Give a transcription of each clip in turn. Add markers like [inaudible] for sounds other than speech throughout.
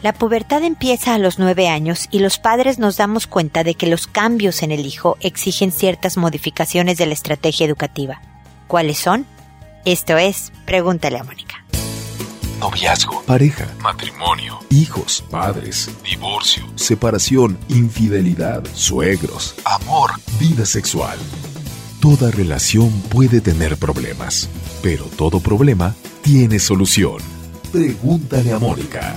La pubertad empieza a los nueve años y los padres nos damos cuenta de que los cambios en el hijo exigen ciertas modificaciones de la estrategia educativa. ¿Cuáles son? Esto es, pregúntale a Mónica. Noviazgo, pareja, matrimonio, hijos, padres, divorcio, separación, infidelidad, suegros, amor, vida sexual. Toda relación puede tener problemas, pero todo problema tiene solución. Pregúntale a Mónica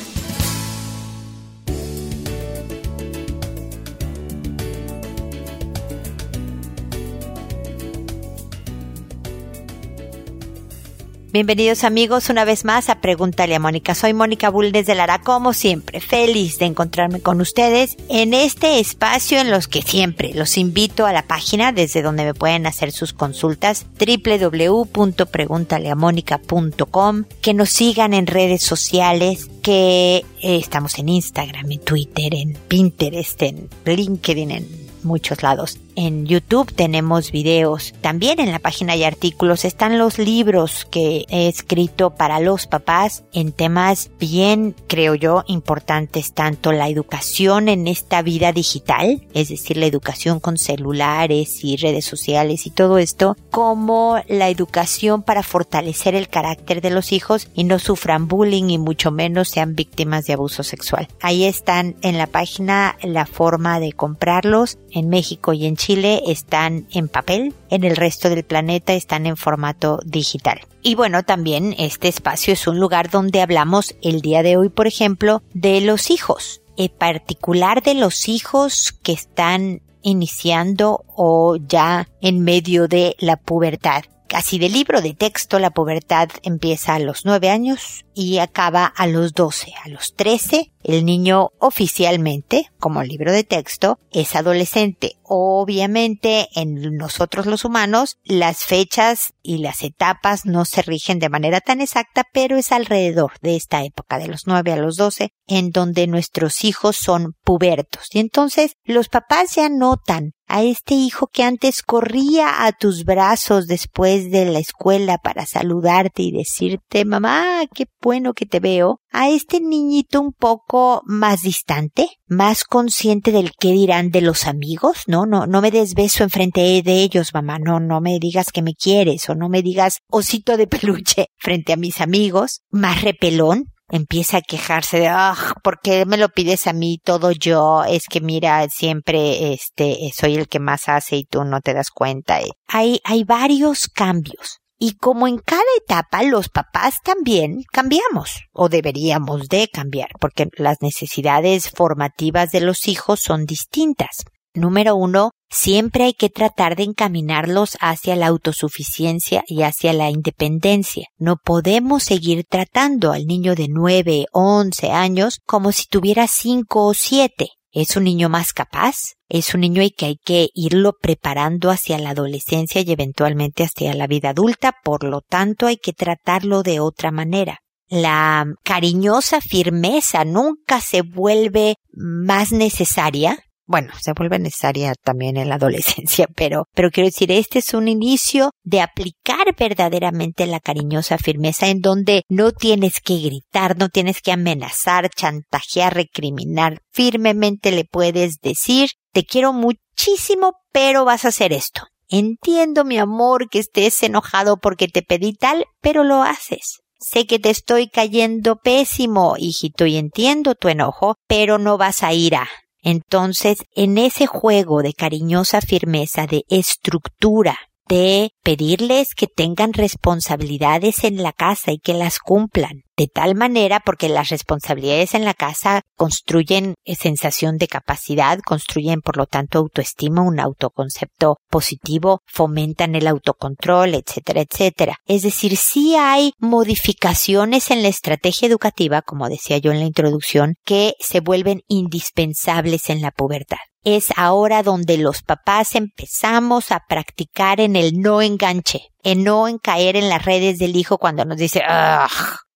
Bienvenidos amigos una vez más a Pregúntale a Mónica. Soy Mónica Bull desde Lara, como siempre, feliz de encontrarme con ustedes en este espacio en los que siempre los invito a la página desde donde me pueden hacer sus consultas www.preguntaleamónica.com, que nos sigan en redes sociales, que eh, estamos en Instagram, en Twitter, en Pinterest, en LinkedIn, en muchos lados. En YouTube tenemos videos. También en la página hay artículos. Están los libros que he escrito para los papás en temas bien, creo yo, importantes. Tanto la educación en esta vida digital, es decir, la educación con celulares y redes sociales y todo esto, como la educación para fortalecer el carácter de los hijos y no sufran bullying y mucho menos sean víctimas de abuso sexual. Ahí están en la página la forma de comprarlos en México y en Chile están en papel, en el resto del planeta están en formato digital. Y bueno, también este espacio es un lugar donde hablamos el día de hoy, por ejemplo, de los hijos, en particular de los hijos que están iniciando o ya en medio de la pubertad. Casi de libro de texto, la pubertad empieza a los nueve años y acaba a los doce. A los trece, el niño oficialmente, como libro de texto, es adolescente. Obviamente, en nosotros los humanos, las fechas y las etapas no se rigen de manera tan exacta, pero es alrededor de esta época, de los nueve a los doce, en donde nuestros hijos son pubertos. Y entonces, los papás ya notan a este hijo que antes corría a tus brazos después de la escuela para saludarte y decirte, mamá, qué bueno que te veo, a este niñito un poco más distante, más consciente del qué dirán de los amigos, no, no, no me des beso enfrente de ellos, mamá, no, no me digas que me quieres o no me digas osito de peluche [laughs] frente a mis amigos, más repelón, empieza a quejarse de, ah, ¿por qué me lo pides a mí todo yo? Es que mira, siempre, este, soy el que más hace y tú no te das cuenta. Hay, hay varios cambios. Y como en cada etapa los papás también cambiamos o deberíamos de cambiar porque las necesidades formativas de los hijos son distintas. Número uno, siempre hay que tratar de encaminarlos hacia la autosuficiencia y hacia la independencia. No podemos seguir tratando al niño de nueve, once años como si tuviera cinco o siete. Es un niño más capaz, es un niño y que hay que irlo preparando hacia la adolescencia y eventualmente hacia la vida adulta, por lo tanto hay que tratarlo de otra manera. La cariñosa firmeza nunca se vuelve más necesaria bueno, se vuelve necesaria también en la [laughs] adolescencia, pero, pero quiero decir, este es un inicio de aplicar verdaderamente la cariñosa firmeza en donde no tienes que gritar, no tienes que amenazar, chantajear, recriminar. Firmemente le puedes decir, te quiero muchísimo, pero vas a hacer esto. Entiendo, mi amor, que estés enojado porque te pedí tal, pero lo haces. Sé que te estoy cayendo pésimo, hijito, y entiendo tu enojo, pero no vas a ir a. Entonces, en ese juego de cariñosa firmeza, de estructura, de pedirles que tengan responsabilidades en la casa y que las cumplan. De tal manera, porque las responsabilidades en la casa construyen sensación de capacidad, construyen por lo tanto autoestima, un autoconcepto positivo, fomentan el autocontrol, etcétera, etcétera. Es decir, sí hay modificaciones en la estrategia educativa, como decía yo en la introducción, que se vuelven indispensables en la pubertad es ahora donde los papás empezamos a practicar en el no enganche, en no caer en las redes del hijo cuando nos dice,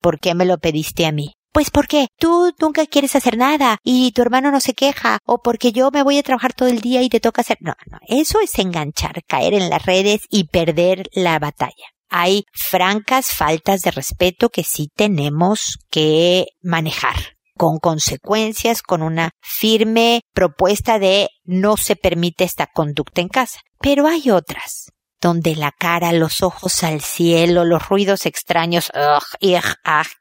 ¿por qué me lo pediste a mí? Pues porque tú nunca quieres hacer nada y tu hermano no se queja o porque yo me voy a trabajar todo el día y te toca hacer. No, no, eso es enganchar, caer en las redes y perder la batalla. Hay francas faltas de respeto que sí tenemos que manejar con consecuencias, con una firme propuesta de no se permite esta conducta en casa. Pero hay otras donde la cara, los ojos al cielo, los ruidos extraños ugh,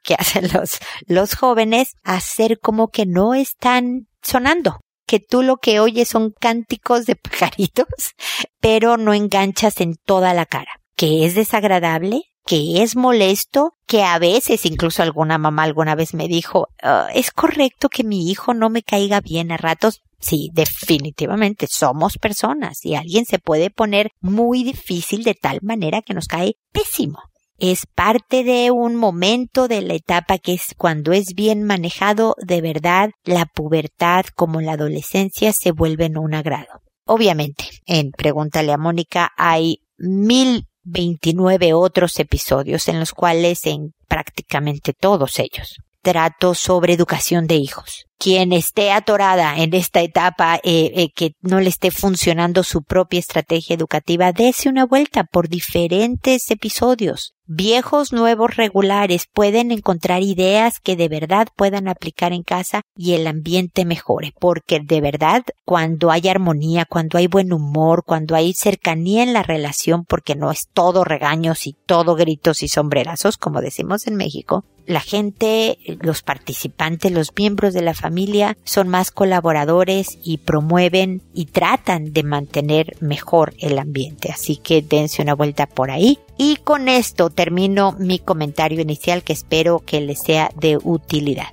que hacen los, los jóvenes, hacer como que no están sonando, que tú lo que oyes son cánticos de pajaritos, [laughs] pero no enganchas en toda la cara, que es desagradable, que es molesto, que a veces incluso alguna mamá alguna vez me dijo, ah, es correcto que mi hijo no me caiga bien a ratos. Sí, definitivamente somos personas y alguien se puede poner muy difícil de tal manera que nos cae pésimo. Es parte de un momento de la etapa que es cuando es bien manejado, de verdad, la pubertad como la adolescencia se vuelven un agrado. Obviamente, en Pregúntale a Mónica hay mil 29 otros episodios en los cuales en prácticamente todos ellos trato sobre educación de hijos. Quien esté atorada en esta etapa, eh, eh, que no le esté funcionando su propia estrategia educativa, dése una vuelta por diferentes episodios. Viejos, nuevos, regulares pueden encontrar ideas que de verdad puedan aplicar en casa y el ambiente mejore, porque de verdad cuando hay armonía, cuando hay buen humor, cuando hay cercanía en la relación, porque no es todo regaños y todo gritos y sombrerazos, como decimos en México, la gente, los participantes, los miembros de la familia son más colaboradores y promueven y tratan de mantener mejor el ambiente. Así que dense una vuelta por ahí. Y con esto termino mi comentario inicial que espero que les sea de utilidad.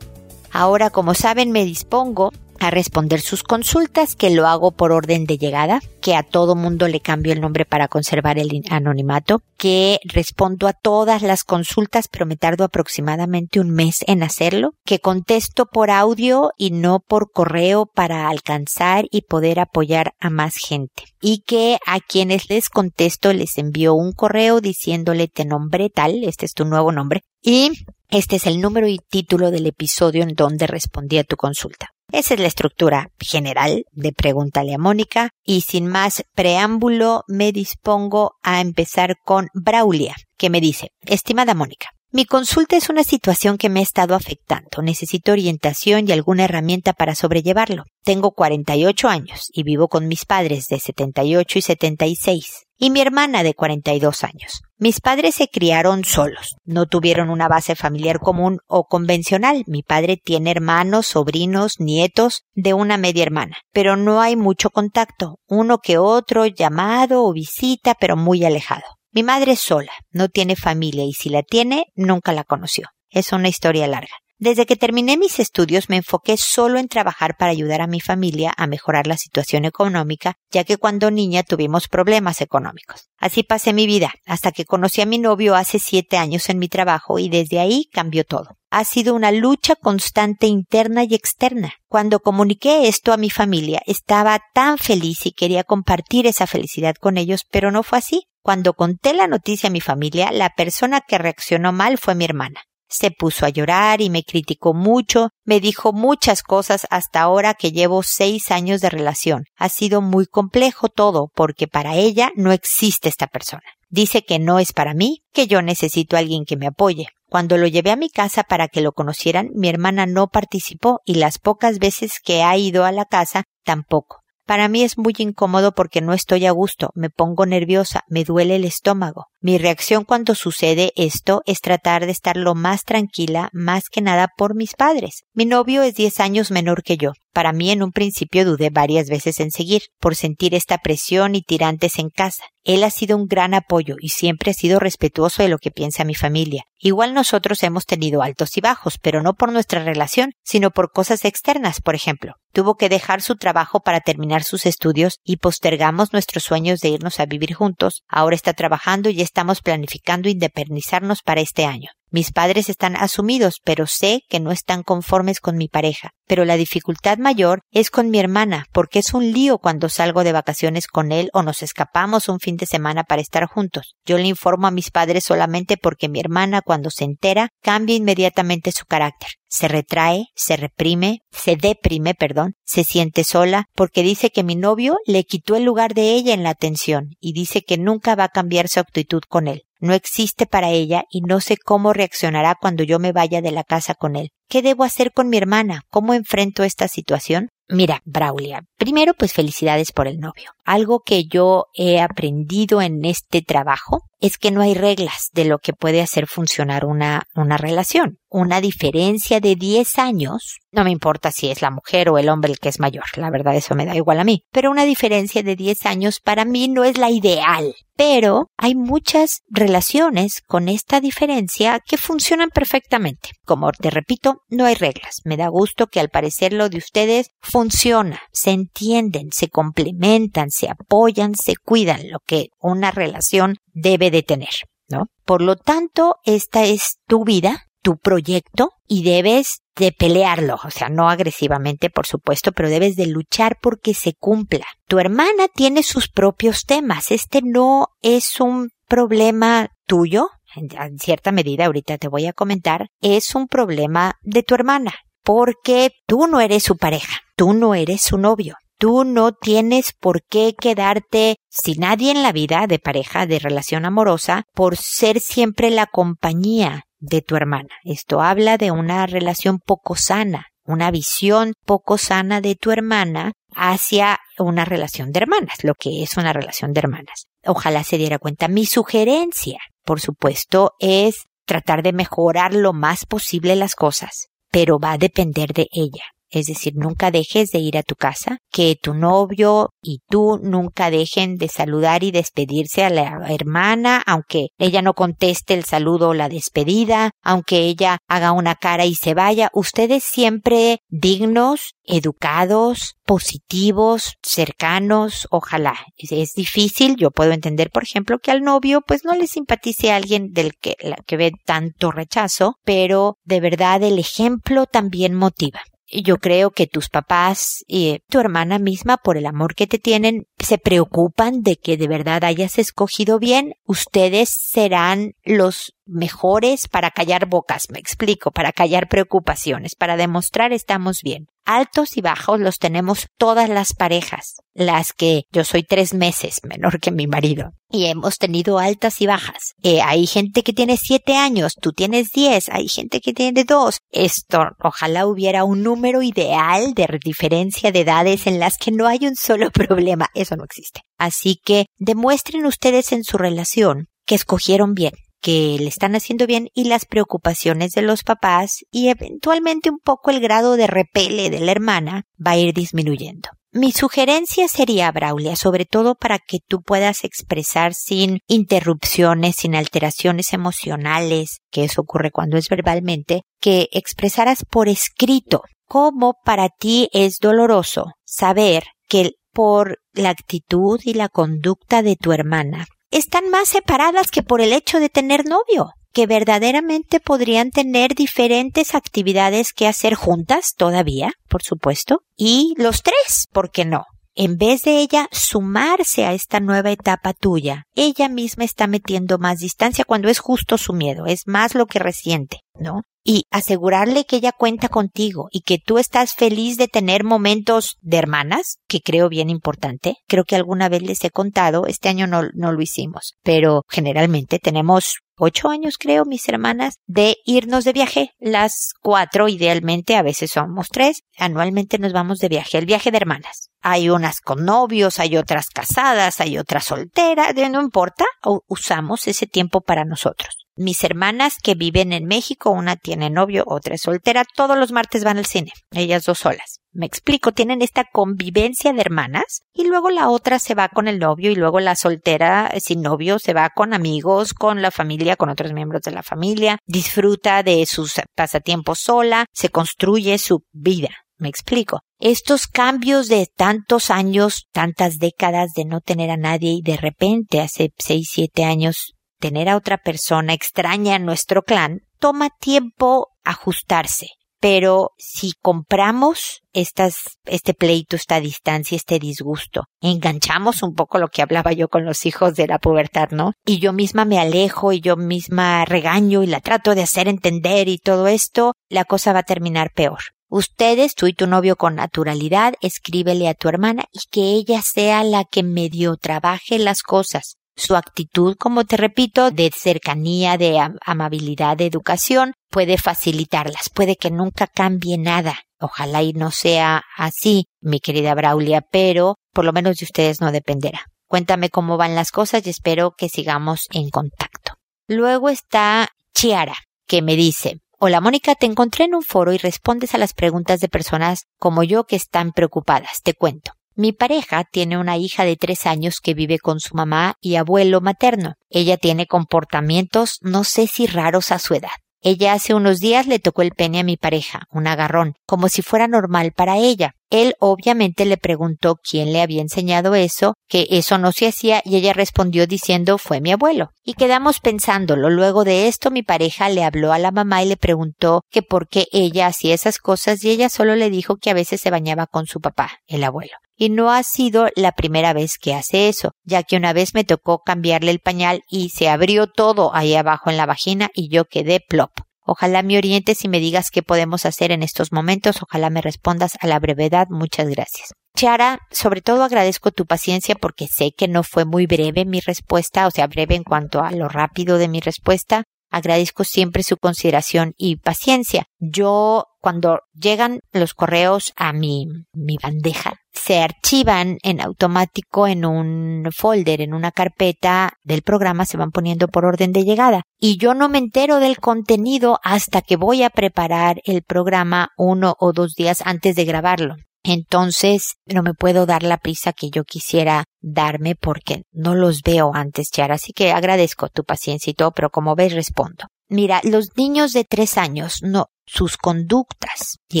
Ahora, como saben, me dispongo a responder sus consultas, que lo hago por orden de llegada, que a todo mundo le cambio el nombre para conservar el anonimato, que respondo a todas las consultas, pero me tardo aproximadamente un mes en hacerlo, que contesto por audio y no por correo para alcanzar y poder apoyar a más gente, y que a quienes les contesto les envío un correo diciéndole te nombré tal, este es tu nuevo nombre, y este es el número y título del episodio en donde respondí a tu consulta. Esa es la estructura general de Pregúntale a Mónica y sin más preámbulo me dispongo a empezar con Braulia, que me dice, estimada Mónica, mi consulta es una situación que me ha estado afectando. Necesito orientación y alguna herramienta para sobrellevarlo. Tengo 48 años y vivo con mis padres de 78 y 76 y mi hermana de 42 años. Mis padres se criaron solos, no tuvieron una base familiar común o convencional. Mi padre tiene hermanos, sobrinos, nietos de una media hermana, pero no hay mucho contacto, uno que otro llamado o visita, pero muy alejado. Mi madre es sola, no tiene familia y si la tiene, nunca la conoció. Es una historia larga. Desde que terminé mis estudios me enfoqué solo en trabajar para ayudar a mi familia a mejorar la situación económica, ya que cuando niña tuvimos problemas económicos. Así pasé mi vida, hasta que conocí a mi novio hace siete años en mi trabajo y desde ahí cambió todo. Ha sido una lucha constante interna y externa. Cuando comuniqué esto a mi familia, estaba tan feliz y quería compartir esa felicidad con ellos, pero no fue así. Cuando conté la noticia a mi familia, la persona que reaccionó mal fue mi hermana. Se puso a llorar y me criticó mucho, me dijo muchas cosas hasta ahora que llevo seis años de relación. Ha sido muy complejo todo porque para ella no existe esta persona. Dice que no es para mí, que yo necesito a alguien que me apoye. Cuando lo llevé a mi casa para que lo conocieran, mi hermana no participó y las pocas veces que ha ido a la casa tampoco. Para mí es muy incómodo porque no estoy a gusto, me pongo nerviosa, me duele el estómago. Mi reacción cuando sucede esto es tratar de estar lo más tranquila, más que nada por mis padres. Mi novio es 10 años menor que yo. Para mí en un principio dudé varias veces en seguir, por sentir esta presión y tirantes en casa. Él ha sido un gran apoyo y siempre ha sido respetuoso de lo que piensa mi familia. Igual nosotros hemos tenido altos y bajos, pero no por nuestra relación, sino por cosas externas, por ejemplo. Tuvo que dejar su trabajo para terminar sus estudios y postergamos nuestros sueños de irnos a vivir juntos. Ahora está trabajando y estamos planificando independizarnos para este año. Mis padres están asumidos, pero sé que no están conformes con mi pareja. Pero la dificultad mayor es con mi hermana, porque es un lío cuando salgo de vacaciones con él o nos escapamos un fin de semana para estar juntos. Yo le informo a mis padres solamente porque mi hermana, cuando se entera, cambia inmediatamente su carácter se retrae, se reprime, se deprime, perdón, se siente sola porque dice que mi novio le quitó el lugar de ella en la atención y dice que nunca va a cambiar su actitud con él. No existe para ella y no sé cómo reaccionará cuando yo me vaya de la casa con él. ¿Qué debo hacer con mi hermana? ¿Cómo enfrento esta situación? Mira, Braulia, primero pues felicidades por el novio. Algo que yo he aprendido en este trabajo es que no hay reglas de lo que puede hacer funcionar una, una relación. Una diferencia de 10 años, no me importa si es la mujer o el hombre el que es mayor, la verdad eso me da igual a mí, pero una diferencia de 10 años para mí no es la ideal. Pero hay muchas relaciones con esta diferencia que funcionan perfectamente. Como te repito, no hay reglas. Me da gusto que al parecer lo de ustedes funciona, se entienden, se complementan, se apoyan, se cuidan, lo que una relación debe de tener, ¿no? Por lo tanto, esta es tu vida, tu proyecto y debes de pelearlo, o sea, no agresivamente, por supuesto, pero debes de luchar porque se cumpla. Tu hermana tiene sus propios temas. Este no es un problema tuyo, en cierta medida, ahorita te voy a comentar, es un problema de tu hermana, porque tú no eres su pareja, tú no eres su novio. Tú no tienes por qué quedarte sin nadie en la vida de pareja, de relación amorosa, por ser siempre la compañía de tu hermana. Esto habla de una relación poco sana, una visión poco sana de tu hermana hacia una relación de hermanas, lo que es una relación de hermanas. Ojalá se diera cuenta. Mi sugerencia, por supuesto, es tratar de mejorar lo más posible las cosas, pero va a depender de ella. Es decir, nunca dejes de ir a tu casa, que tu novio y tú nunca dejen de saludar y despedirse a la hermana, aunque ella no conteste el saludo o la despedida, aunque ella haga una cara y se vaya. Ustedes siempre dignos, educados, positivos, cercanos, ojalá. Es difícil, yo puedo entender, por ejemplo, que al novio pues no le simpatice a alguien del que, la que ve tanto rechazo, pero de verdad el ejemplo también motiva yo creo que tus papás y tu hermana misma, por el amor que te tienen, se preocupan de que de verdad hayas escogido bien. Ustedes serán los mejores para callar bocas, me explico, para callar preocupaciones, para demostrar estamos bien. Altos y bajos los tenemos todas las parejas, las que yo soy tres meses menor que mi marido y hemos tenido altas y bajas. Eh, hay gente que tiene siete años, tú tienes diez, hay gente que tiene dos. Esto, ojalá hubiera un número ideal de diferencia de edades en las que no hay un solo [laughs] problema. Eso no existe. Así que demuestren ustedes en su relación que escogieron bien que le están haciendo bien y las preocupaciones de los papás y eventualmente un poco el grado de repele de la hermana va a ir disminuyendo. Mi sugerencia sería, Braulia, sobre todo para que tú puedas expresar sin interrupciones, sin alteraciones emocionales, que eso ocurre cuando es verbalmente, que expresaras por escrito cómo para ti es doloroso saber que por la actitud y la conducta de tu hermana están más separadas que por el hecho de tener novio, que verdaderamente podrían tener diferentes actividades que hacer juntas todavía, por supuesto, y los tres, ¿por qué no? En vez de ella sumarse a esta nueva etapa tuya, ella misma está metiendo más distancia cuando es justo su miedo, es más lo que resiente, ¿no? y asegurarle que ella cuenta contigo y que tú estás feliz de tener momentos de hermanas, que creo bien importante. Creo que alguna vez les he contado, este año no, no lo hicimos, pero generalmente tenemos ocho años creo mis hermanas de irnos de viaje. Las cuatro idealmente a veces somos tres anualmente nos vamos de viaje el viaje de hermanas. Hay unas con novios hay otras casadas hay otras solteras no importa usamos ese tiempo para nosotros mis hermanas que viven en México, una tiene novio, otra es soltera, todos los martes van al cine, ellas dos solas. Me explico, tienen esta convivencia de hermanas y luego la otra se va con el novio y luego la soltera sin novio se va con amigos, con la familia, con otros miembros de la familia, disfruta de sus pasatiempos sola, se construye su vida. Me explico. Estos cambios de tantos años, tantas décadas de no tener a nadie y de repente hace seis, siete años tener a otra persona extraña en nuestro clan, toma tiempo ajustarse. Pero si compramos estas, este pleito, esta distancia, este disgusto, enganchamos un poco lo que hablaba yo con los hijos de la pubertad, ¿no? Y yo misma me alejo y yo misma regaño y la trato de hacer entender y todo esto, la cosa va a terminar peor. Ustedes, tú y tu novio con naturalidad, escríbele a tu hermana y que ella sea la que medio trabaje las cosas su actitud, como te repito, de cercanía, de amabilidad, de educación, puede facilitarlas, puede que nunca cambie nada. Ojalá y no sea así, mi querida Braulia, pero por lo menos de ustedes no dependerá. Cuéntame cómo van las cosas y espero que sigamos en contacto. Luego está Chiara, que me dice, Hola Mónica, te encontré en un foro y respondes a las preguntas de personas como yo que están preocupadas. Te cuento. Mi pareja tiene una hija de tres años que vive con su mamá y abuelo materno. Ella tiene comportamientos no sé si raros a su edad. Ella hace unos días le tocó el pene a mi pareja, un agarrón, como si fuera normal para ella. Él obviamente le preguntó quién le había enseñado eso, que eso no se hacía y ella respondió diciendo fue mi abuelo. Y quedamos pensándolo. Luego de esto mi pareja le habló a la mamá y le preguntó que por qué ella hacía esas cosas y ella solo le dijo que a veces se bañaba con su papá, el abuelo y no ha sido la primera vez que hace eso, ya que una vez me tocó cambiarle el pañal y se abrió todo ahí abajo en la vagina y yo quedé plop. Ojalá me orientes y me digas qué podemos hacer en estos momentos. Ojalá me respondas a la brevedad. Muchas gracias. Chara, sobre todo agradezco tu paciencia porque sé que no fue muy breve mi respuesta, o sea, breve en cuanto a lo rápido de mi respuesta, agradezco siempre su consideración y paciencia. Yo, cuando llegan los correos a mi, mi bandeja, se archivan en automático en un folder, en una carpeta del programa, se van poniendo por orden de llegada. Y yo no me entero del contenido hasta que voy a preparar el programa uno o dos días antes de grabarlo. Entonces no me puedo dar la prisa que yo quisiera darme porque no los veo antes, Chara. Así que agradezco tu paciencia y todo, pero como ves respondo. Mira, los niños de tres años no, sus conductas y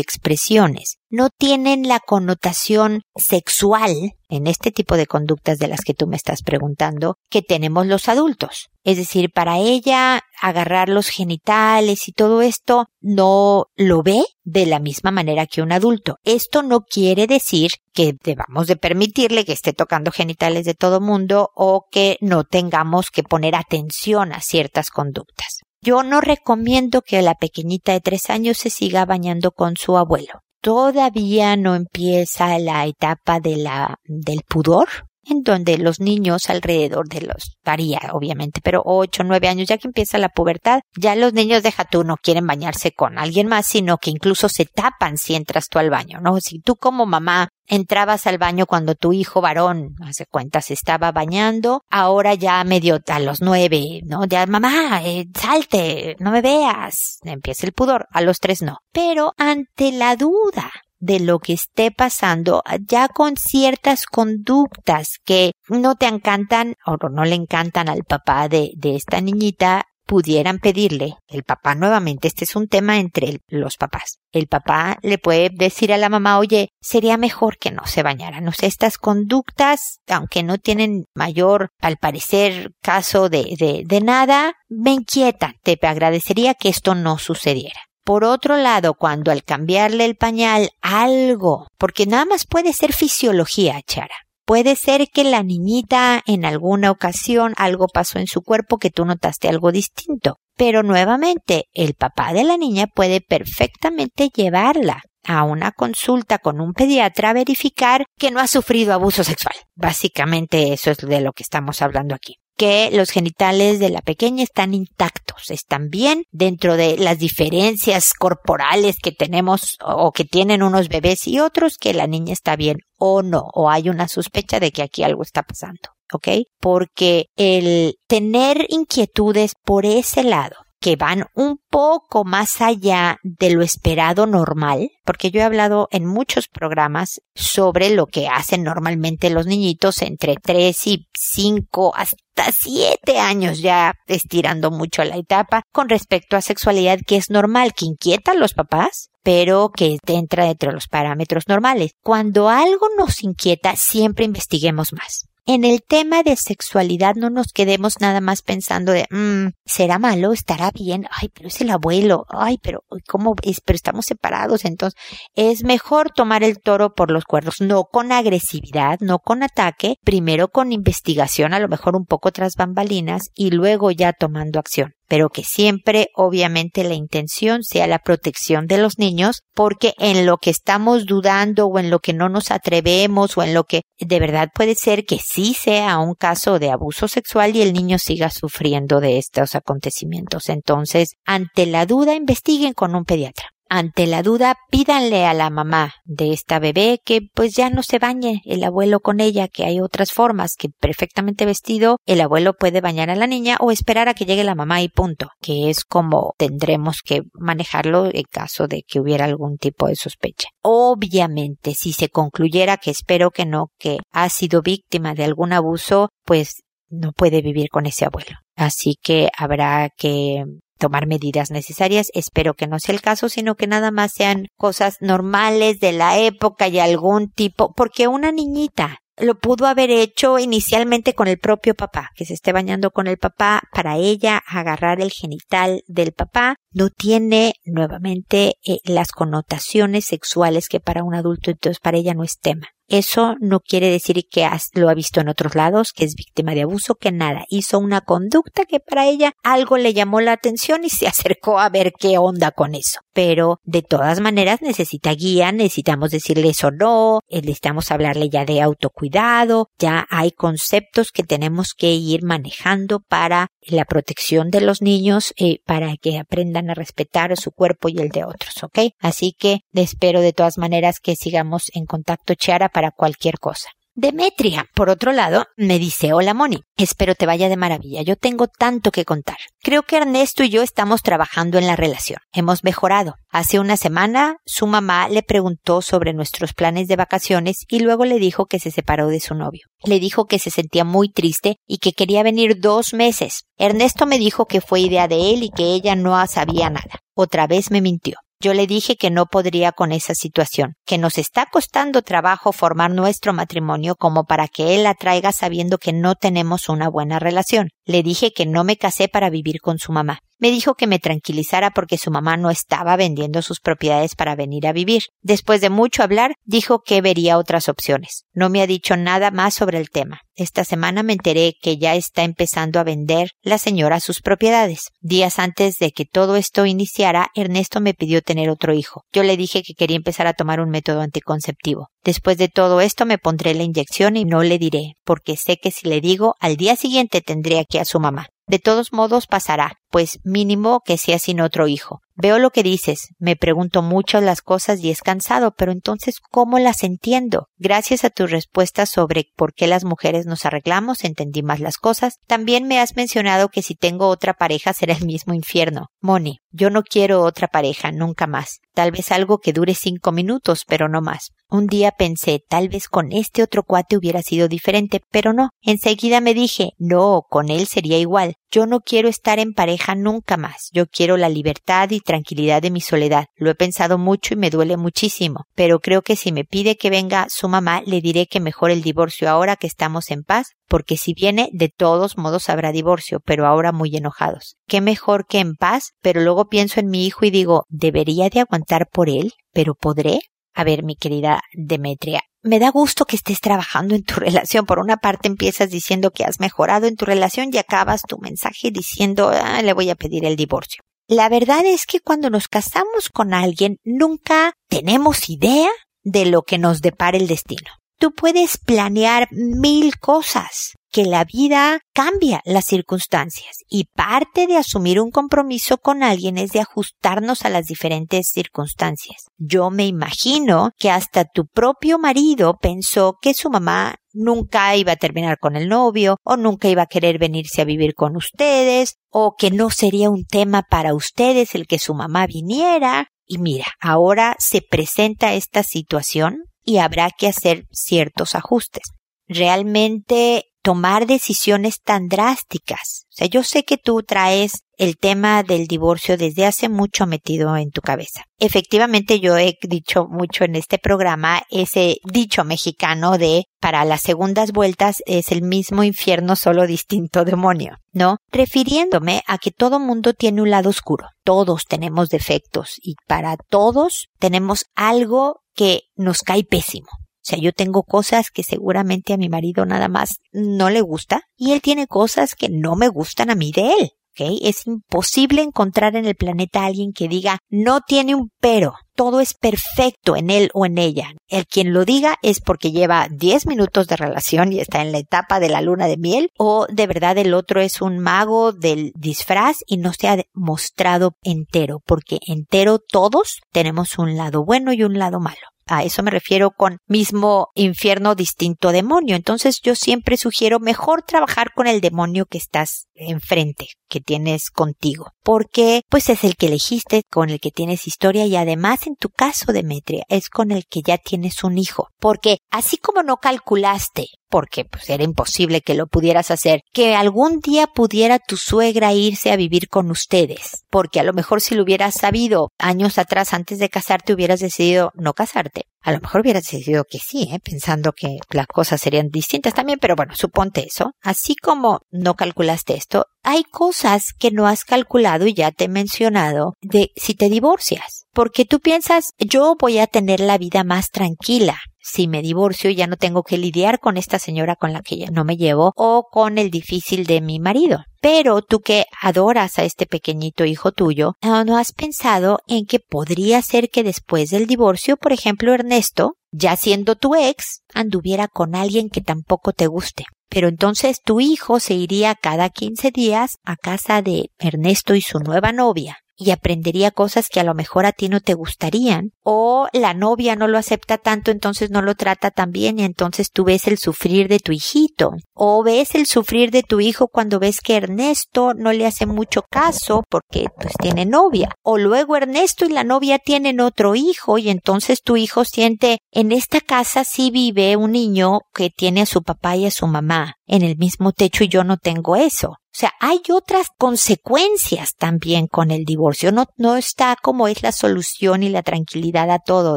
expresiones no tienen la connotación sexual en este tipo de conductas de las que tú me estás preguntando que tenemos los adultos. Es decir, para ella agarrar los genitales y todo esto no lo ve de la misma manera que un adulto. Esto no quiere decir que debamos de permitirle que esté tocando genitales de todo mundo o que no tengamos que poner atención a ciertas conductas. Yo no recomiendo que la pequeñita de tres años se siga bañando con su abuelo. Todavía no empieza la etapa de la, del pudor, en donde los niños alrededor de los, varía obviamente, pero ocho, nueve años, ya que empieza la pubertad, ya los niños deja tú no quieren bañarse con alguien más, sino que incluso se tapan si entras tú al baño, ¿no? Si tú como mamá entrabas al baño cuando tu hijo varón, hace cuenta, se estaba bañando, ahora ya medio a los nueve, ¿no? Ya mamá, eh, salte, no me veas, empieza el pudor, a los tres no. Pero ante la duda de lo que esté pasando ya con ciertas conductas que no te encantan o no le encantan al papá de, de esta niñita, pudieran pedirle, el papá nuevamente, este es un tema entre los papás. El papá le puede decir a la mamá, oye, sería mejor que no se bañara. No sé, estas conductas, aunque no tienen mayor, al parecer, caso de, de, de nada, me inquietan. Te agradecería que esto no sucediera. Por otro lado, cuando al cambiarle el pañal algo, porque nada más puede ser fisiología, Chara. Puede ser que la niñita en alguna ocasión algo pasó en su cuerpo que tú notaste algo distinto. Pero nuevamente, el papá de la niña puede perfectamente llevarla a una consulta con un pediatra a verificar que no ha sufrido abuso sexual. Básicamente eso es de lo que estamos hablando aquí que los genitales de la pequeña están intactos, están bien dentro de las diferencias corporales que tenemos o que tienen unos bebés y otros que la niña está bien o no, o hay una sospecha de que aquí algo está pasando. ¿Ok? Porque el tener inquietudes por ese lado que van un poco más allá de lo esperado normal, porque yo he hablado en muchos programas sobre lo que hacen normalmente los niñitos entre 3 y 5 hasta 7 años ya estirando mucho la etapa con respecto a sexualidad que es normal, que inquieta a los papás, pero que entra dentro de los parámetros normales. Cuando algo nos inquieta, siempre investiguemos más en el tema de sexualidad no nos quedemos nada más pensando de, mmm, será malo, estará bien, ay, pero es el abuelo, ay, pero cómo es, pero estamos separados, entonces es mejor tomar el toro por los cuernos, no con agresividad, no con ataque, primero con investigación, a lo mejor un poco tras bambalinas y luego ya tomando acción pero que siempre obviamente la intención sea la protección de los niños, porque en lo que estamos dudando o en lo que no nos atrevemos o en lo que de verdad puede ser que sí sea un caso de abuso sexual y el niño siga sufriendo de estos acontecimientos. Entonces, ante la duda, investiguen con un pediatra ante la duda, pídanle a la mamá de esta bebé que pues ya no se bañe el abuelo con ella, que hay otras formas, que perfectamente vestido el abuelo puede bañar a la niña o esperar a que llegue la mamá y punto, que es como tendremos que manejarlo en caso de que hubiera algún tipo de sospecha. Obviamente, si se concluyera que espero que no, que ha sido víctima de algún abuso, pues no puede vivir con ese abuelo. Así que habrá que tomar medidas necesarias. Espero que no sea el caso, sino que nada más sean cosas normales de la época y algún tipo, porque una niñita lo pudo haber hecho inicialmente con el propio papá, que se esté bañando con el papá, para ella agarrar el genital del papá, no tiene nuevamente eh, las connotaciones sexuales que para un adulto, entonces para ella no es tema. Eso no quiere decir que lo ha visto en otros lados, que es víctima de abuso, que nada. Hizo una conducta que para ella algo le llamó la atención y se [laughs] acercó a ver qué onda con eso. Pero de todas maneras necesita guía, necesitamos decirle eso no, eh, necesitamos hablarle ya de autocuidado, ya hay conceptos que tenemos que ir manejando para la protección de los niños, eh, para que aprendan a respetar su cuerpo y el de otros, ¿ok? Así que espero de todas maneras que sigamos en contacto, Chiara, para cualquier cosa. Demetria, por otro lado, me dice, hola Moni, espero te vaya de maravilla, yo tengo tanto que contar. Creo que Ernesto y yo estamos trabajando en la relación, hemos mejorado. Hace una semana su mamá le preguntó sobre nuestros planes de vacaciones y luego le dijo que se separó de su novio. Le dijo que se sentía muy triste y que quería venir dos meses. Ernesto me dijo que fue idea de él y que ella no sabía nada. Otra vez me mintió. Yo le dije que no podría con esa situación, que nos está costando trabajo formar nuestro matrimonio como para que él la traiga sabiendo que no tenemos una buena relación. Le dije que no me casé para vivir con su mamá. Me dijo que me tranquilizara porque su mamá no estaba vendiendo sus propiedades para venir a vivir. Después de mucho hablar, dijo que vería otras opciones. No me ha dicho nada más sobre el tema. Esta semana me enteré que ya está empezando a vender la señora sus propiedades. Días antes de que todo esto iniciara, Ernesto me pidió tener otro hijo. Yo le dije que quería empezar a tomar un método anticonceptivo. Después de todo esto me pondré la inyección y no le diré, porque sé que si le digo, al día siguiente tendré aquí a su mamá. De todos modos pasará, pues mínimo que sea sin otro hijo. Veo lo que dices, me pregunto mucho las cosas y es cansado, pero entonces ¿cómo las entiendo? Gracias a tu respuesta sobre por qué las mujeres nos arreglamos, entendí más las cosas. También me has mencionado que si tengo otra pareja será el mismo infierno. Moni, yo no quiero otra pareja, nunca más. Tal vez algo que dure cinco minutos, pero no más. Un día pensé, tal vez con este otro cuate hubiera sido diferente, pero no. Enseguida me dije, no, con él sería igual. Yo no quiero estar en pareja nunca más. Yo quiero la libertad y tranquilidad de mi soledad. Lo he pensado mucho y me duele muchísimo. Pero creo que si me pide que venga su mamá, le diré que mejor el divorcio ahora que estamos en paz, porque si viene, de todos modos habrá divorcio, pero ahora muy enojados. Qué mejor que en paz, pero luego pienso en mi hijo y digo, ¿debería de aguantar por él? ¿Pero podré? A ver, mi querida Demetria, me da gusto que estés trabajando en tu [laughs] relación. Por una parte empiezas diciendo que has mejorado en tu relación y acabas tu mensaje diciendo ah, le voy a pedir el divorcio. La verdad es que cuando nos casamos con alguien nunca tenemos idea de lo que nos depara el destino. Tú puedes planear mil cosas, que la vida cambia las circunstancias y parte de asumir un compromiso con alguien es de ajustarnos a las diferentes circunstancias. Yo me imagino que hasta tu propio marido pensó que su mamá nunca iba a terminar con el novio o nunca iba a querer venirse a vivir con ustedes o que no sería un tema para ustedes el que su mamá viniera. Y mira, ahora se presenta esta situación y habrá que hacer ciertos ajustes. Realmente tomar decisiones tan drásticas. O sea, yo sé que tú traes el tema del divorcio desde hace mucho metido en tu cabeza. Efectivamente, yo he dicho mucho en este programa ese dicho mexicano de para las segundas vueltas es el mismo infierno, solo distinto demonio, ¿no? Refiriéndome a que todo mundo tiene un lado oscuro. Todos tenemos defectos y para todos tenemos algo que nos cae pésimo. O sea, yo tengo cosas que seguramente a mi marido nada más no le gusta y él tiene cosas que no me gustan a mí de él. Es imposible encontrar en el planeta a alguien que diga no tiene un pero, todo es perfecto en él o en ella. El quien lo diga es porque lleva 10 minutos de relación y está en la etapa de la luna de miel o de verdad el otro es un mago del disfraz y no se ha mostrado entero, porque entero todos tenemos un lado bueno y un lado malo. A eso me refiero con mismo infierno, distinto demonio. Entonces yo siempre sugiero mejor trabajar con el demonio que estás enfrente, que tienes contigo, porque pues es el que elegiste, con el que tienes historia y además en tu caso, Demetria, es con el que ya tienes un hijo, porque así como no calculaste porque pues era imposible que lo pudieras hacer, que algún día pudiera tu suegra irse a vivir con ustedes, porque a lo mejor si lo hubieras sabido años atrás antes de casarte hubieras decidido no casarte. A lo mejor hubieras decidido que sí, ¿eh? pensando que las cosas serían distintas también, pero bueno, suponte eso. Así como no calculaste esto, hay cosas que no has calculado y ya te he mencionado de si te divorcias, porque tú piensas, yo voy a tener la vida más tranquila, si me divorcio ya no tengo que lidiar con esta señora con la que ya no me llevo o con el difícil de mi marido. Pero tú que adoras a este pequeñito hijo tuyo, ¿no has pensado en que podría ser que después del divorcio, por ejemplo, Ernesto, ya siendo tu ex, anduviera con alguien que tampoco te guste? Pero entonces tu hijo se iría cada 15 días a casa de Ernesto y su nueva novia y aprendería cosas que a lo mejor a ti no te gustarían, o la novia no lo acepta tanto, entonces no lo trata tan bien y entonces tú ves el sufrir de tu hijito, o ves el sufrir de tu hijo cuando ves que Ernesto no le hace mucho caso porque pues tiene novia, o luego Ernesto y la novia tienen otro hijo y entonces tu hijo siente en esta casa sí vive un niño que tiene a su papá y a su mamá en el mismo techo y yo no tengo eso. O sea, hay otras consecuencias también con el divorcio. No, no está como es la solución y la tranquilidad a todo,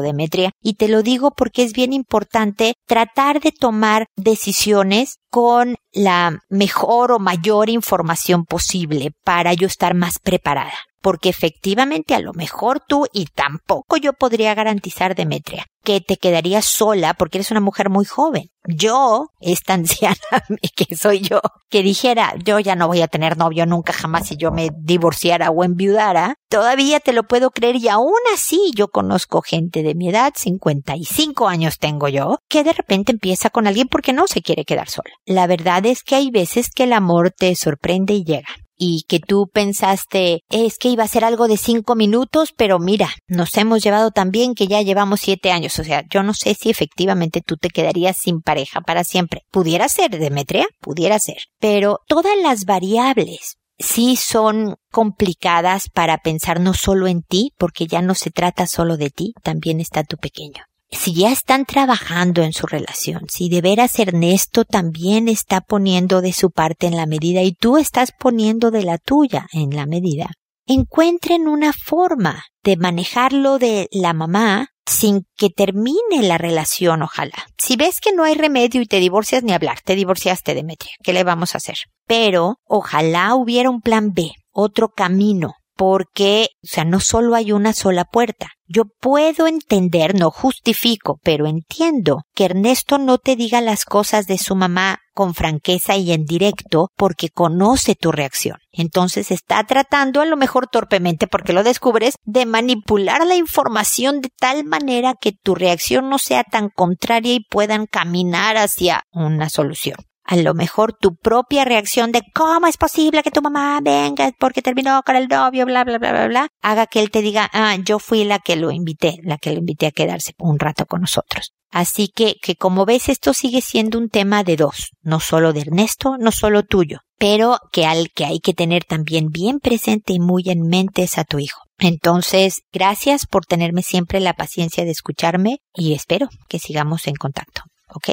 Demetria. Y te lo digo porque es bien importante tratar de tomar decisiones con la mejor o mayor información posible para yo estar más preparada porque efectivamente a lo mejor tú y tampoco yo podría garantizar, Demetria, que te quedarías sola porque eres una mujer muy joven. Yo, esta anciana [laughs] que soy yo, que dijera, yo ya no voy a tener novio nunca jamás si yo me divorciara o enviudara, todavía te lo puedo creer y aún así yo conozco gente de mi edad, 55 años tengo yo, que de repente empieza con alguien porque no se quiere quedar sola. La verdad es que hay veces que el amor te sorprende y llega y que tú pensaste es que iba a ser algo de cinco minutos, pero mira, nos hemos llevado tan bien que ya llevamos siete años. O sea, yo no sé si efectivamente tú te quedarías sin pareja para siempre. Pudiera ser, Demetria, pudiera ser. Pero todas las variables sí son complicadas para pensar no solo en ti, porque ya no se trata solo de ti, también está tu pequeño si ya están trabajando en su relación, si de veras Ernesto también está poniendo de su parte en la medida y tú estás poniendo de la tuya en la medida, encuentren una forma de manejarlo de la mamá sin que termine la relación, ojalá. Si ves que no hay remedio y te divorcias ni hablar, te divorciaste, Demetria, ¿qué le vamos a hacer? Pero ojalá hubiera un plan B, otro camino, porque, o sea, no solo hay una sola puerta. Yo puedo entender, no justifico, pero entiendo que Ernesto no te diga las cosas de su mamá con franqueza y en directo porque conoce tu reacción. Entonces está tratando, a lo mejor torpemente porque lo descubres, de manipular la información de tal manera que tu reacción no sea tan contraria y puedan caminar hacia una solución a lo mejor tu propia reacción de cómo es posible que tu mamá venga porque terminó con el novio, bla, bla, bla, bla, bla, haga que él te diga, ah, yo fui la que lo invité, la que lo invité a quedarse un rato con nosotros. Así que, que como ves, esto sigue siendo un tema de dos, no solo de Ernesto, no solo tuyo, pero que al que hay que tener también bien presente y muy en mente es a tu hijo. Entonces, gracias por tenerme siempre la paciencia de escucharme y espero que sigamos en contacto. ¿Ok?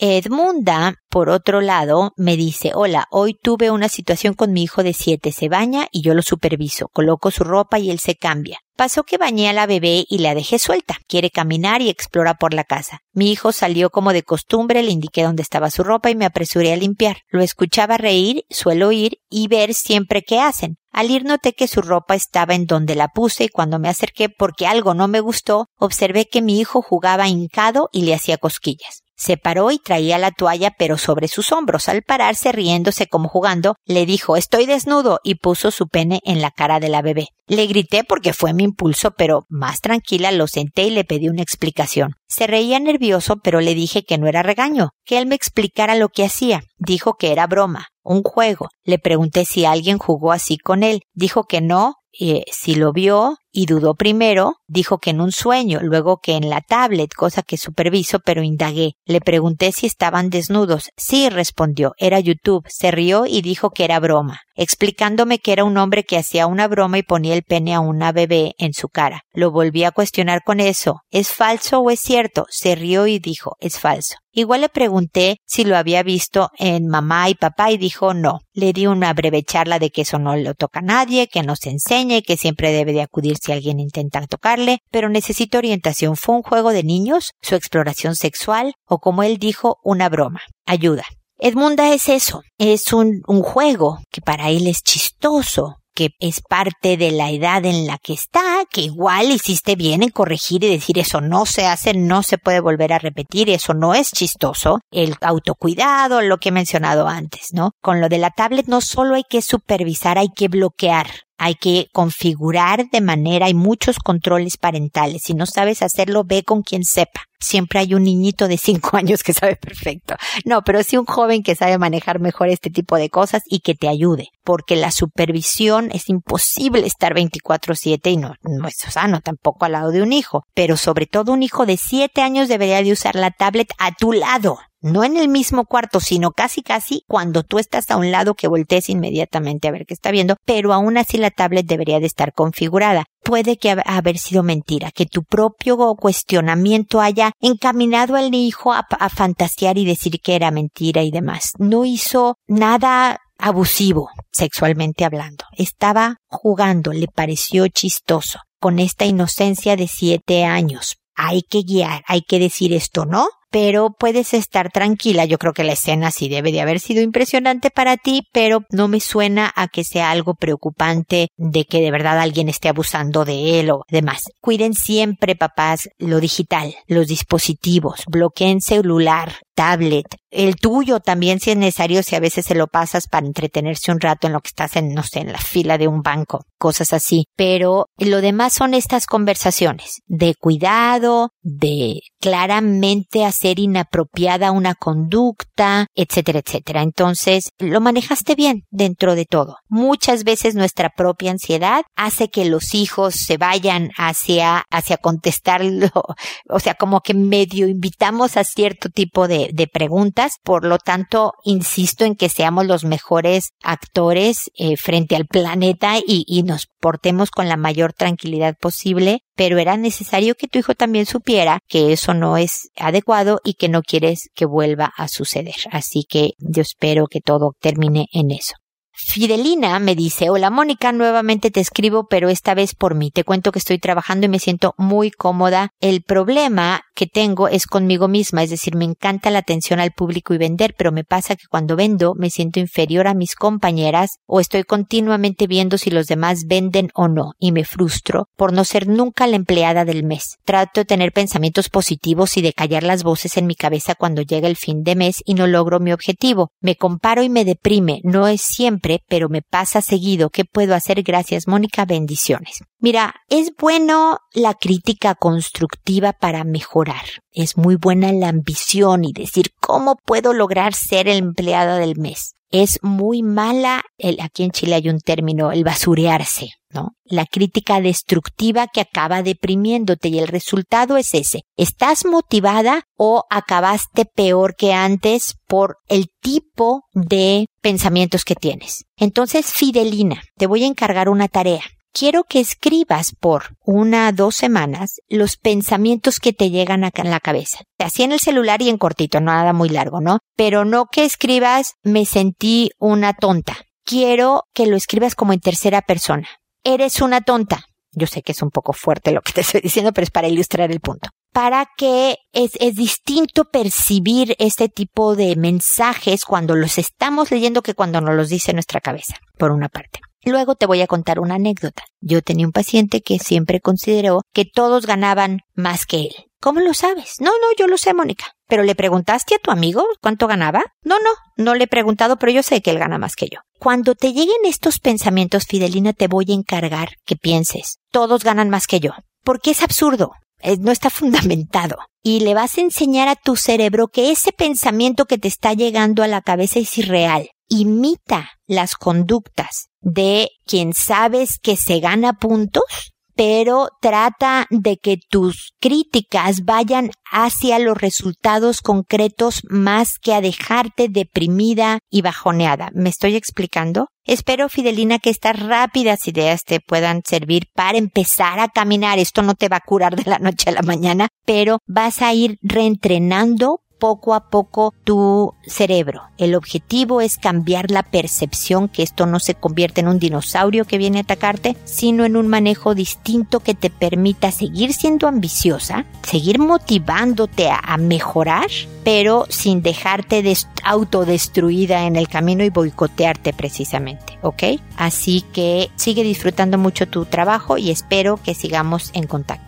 Edmunda, por otro lado, me dice, hola, hoy tuve una situación con mi hijo de siete, se baña y yo lo superviso, coloco su ropa y él se cambia. Pasó que bañé a la bebé y la dejé suelta. Quiere caminar y explora por la casa. Mi hijo salió como de costumbre, le indiqué dónde estaba su ropa y me apresuré a limpiar. Lo escuchaba reír, suelo ir y ver siempre qué hacen. Al ir noté que su ropa estaba en donde la puse y cuando me acerqué porque algo no me gustó, observé que mi hijo jugaba hincado y le hacía cosquillas. Se paró y traía la toalla pero sobre sus hombros. Al pararse riéndose como jugando, le dijo Estoy desnudo y puso su pene en la cara de la bebé. Le grité porque fue mi impulso, pero más tranquila lo senté y le pedí una explicación. Se reía nervioso, pero le dije que no era regaño, que él me explicara lo que hacía. Dijo que era broma, un juego. Le pregunté si alguien jugó así con él. Dijo que no, eh, si lo vio y dudó primero, dijo que en un sueño, luego que en la tablet, cosa que superviso, pero indagué. Le pregunté si estaban desnudos. Sí, respondió, era YouTube. Se rió y dijo que era broma, explicándome que era un hombre que hacía una broma y ponía el pene a una bebé en su cara. Lo volví a cuestionar con eso. ¿Es falso o es cierto? Se rió y dijo, es falso. Igual le pregunté si lo había visto en mamá y papá y dijo no. Le di una breve charla de que eso no lo toca a nadie, que no se enseñe, que siempre debe de acudir si alguien intenta tocarle, pero necesito orientación. ¿Fue un juego de niños? ¿Su exploración sexual? ¿O como él dijo, una broma? Ayuda. Edmunda es eso, es un, un juego que para él es chistoso, que es parte de la edad en la que está, que igual hiciste bien en corregir y decir eso no se hace, no se puede volver a repetir, eso no es chistoso, el autocuidado, lo que he mencionado antes, ¿no? Con lo de la tablet no solo hay que supervisar, hay que bloquear hay que configurar de manera, hay muchos controles parentales. Si no sabes hacerlo, ve con quien sepa. Siempre hay un niñito de cinco [laughs] años que sabe perfecto. No, pero sí un joven que sabe manejar mejor este tipo de cosas y que te ayude. Porque la supervisión es imposible estar 24-7 y no, no es sano tampoco al lado de un hijo. Pero sobre todo un hijo de siete años debería de usar la tablet a tu lado no en el mismo cuarto, sino casi casi cuando tú estás a un lado que voltees inmediatamente a ver qué está viendo, pero aún así la tablet debería de estar configurada. Puede que haber sido mentira, que tu propio cuestionamiento haya encaminado al hijo a, a fantasear y decir que era mentira y demás. No hizo nada abusivo, sexualmente hablando. Estaba jugando, le pareció chistoso, con esta inocencia de siete años. Hay que guiar, hay que decir esto, ¿no? Pero puedes estar tranquila. Yo creo que la escena sí debe de haber sido impresionante para ti, pero no me suena a que sea algo preocupante de que de verdad alguien esté abusando de él o demás. Cuiden siempre, papás, lo digital, los dispositivos, bloqueen celular, tablet, el tuyo también si es necesario, si a veces se lo pasas para entretenerse un rato en lo que estás en, no sé, en la fila de un banco, cosas así. Pero lo demás son estas conversaciones de cuidado, de claramente hacer inapropiada una conducta, etcétera, etcétera. Entonces, lo manejaste bien dentro de todo. Muchas veces nuestra propia ansiedad hace que los hijos se vayan hacia, hacia contestarlo, [laughs] o sea, como que medio invitamos a cierto tipo de, de preguntas. Por lo tanto, insisto en que seamos los mejores actores eh, frente al planeta y, y nos portemos con la mayor tranquilidad posible, pero era necesario que tu hijo también supiera que eso no es adecuado y que no quieres que vuelva a suceder. Así que yo espero que todo termine en eso. Fidelina me dice, hola Mónica, nuevamente te escribo, pero esta vez por mí. Te cuento que estoy trabajando y me siento muy cómoda. El problema que tengo es conmigo misma, es decir, me encanta la atención al público y vender, pero me pasa que cuando vendo me siento inferior a mis compañeras o estoy continuamente viendo si los demás venden o no y me frustro por no ser nunca la empleada del mes. Trato de tener pensamientos positivos y de callar las voces en mi cabeza cuando llega el fin de mes y no logro mi objetivo. Me comparo y me deprime. No es siempre, pero me pasa seguido. ¿Qué puedo hacer? Gracias, Mónica. Bendiciones. Mira, es bueno la crítica constructiva para mejorar. Es muy buena la ambición y decir cómo puedo lograr ser el empleado del mes. Es muy mala, el, aquí en Chile hay un término, el basurearse, ¿no? La crítica destructiva que acaba deprimiéndote y el resultado es ese. ¿Estás motivada o acabaste peor que antes por el tipo de pensamientos que tienes? Entonces, Fidelina, te voy a encargar una tarea quiero que escribas por una, dos semanas los pensamientos que te llegan acá en la cabeza. Así en el celular y en cortito, nada muy largo, ¿no? Pero no que escribas me sentí una tonta. Quiero que lo escribas como en tercera persona. Eres una tonta. Yo sé que es un poco fuerte lo que te estoy diciendo, pero es para ilustrar el punto. Para que es, es distinto percibir este tipo de mensajes cuando los estamos leyendo que cuando nos los dice nuestra cabeza, por una parte. Luego te voy a contar una anécdota. Yo tenía un paciente que siempre consideró que todos ganaban más que él. ¿Cómo lo sabes? No, no, yo lo sé, Mónica. ¿Pero le preguntaste a tu amigo cuánto ganaba? No, no, no le he preguntado, pero yo sé que él gana más que yo. Cuando te lleguen estos pensamientos, Fidelina, te voy a encargar que pienses, todos ganan más que yo. Porque es absurdo, no está [laughs] fundamentado. Y le vas a enseñar a tu cerebro que ese pensamiento que te está llegando a la cabeza es irreal imita las conductas de quien sabes que se gana puntos, pero trata de que tus críticas vayan hacia los resultados concretos más que a dejarte deprimida y bajoneada. ¿Me estoy explicando? Espero, Fidelina, que estas rápidas ideas te puedan servir para empezar a caminar. Esto no te va a curar de la noche a la mañana, pero vas a ir reentrenando poco a poco tu cerebro. El objetivo es cambiar la percepción que esto no se convierte en un dinosaurio que viene a atacarte, sino en un manejo distinto que te permita seguir siendo ambiciosa, seguir motivándote a, mejorar, pero sin dejarte autodestruida en el camino y boicotearte precisamente, ¿ok? Así que sigue disfrutando mucho tu trabajo y espero que sigamos en contacto.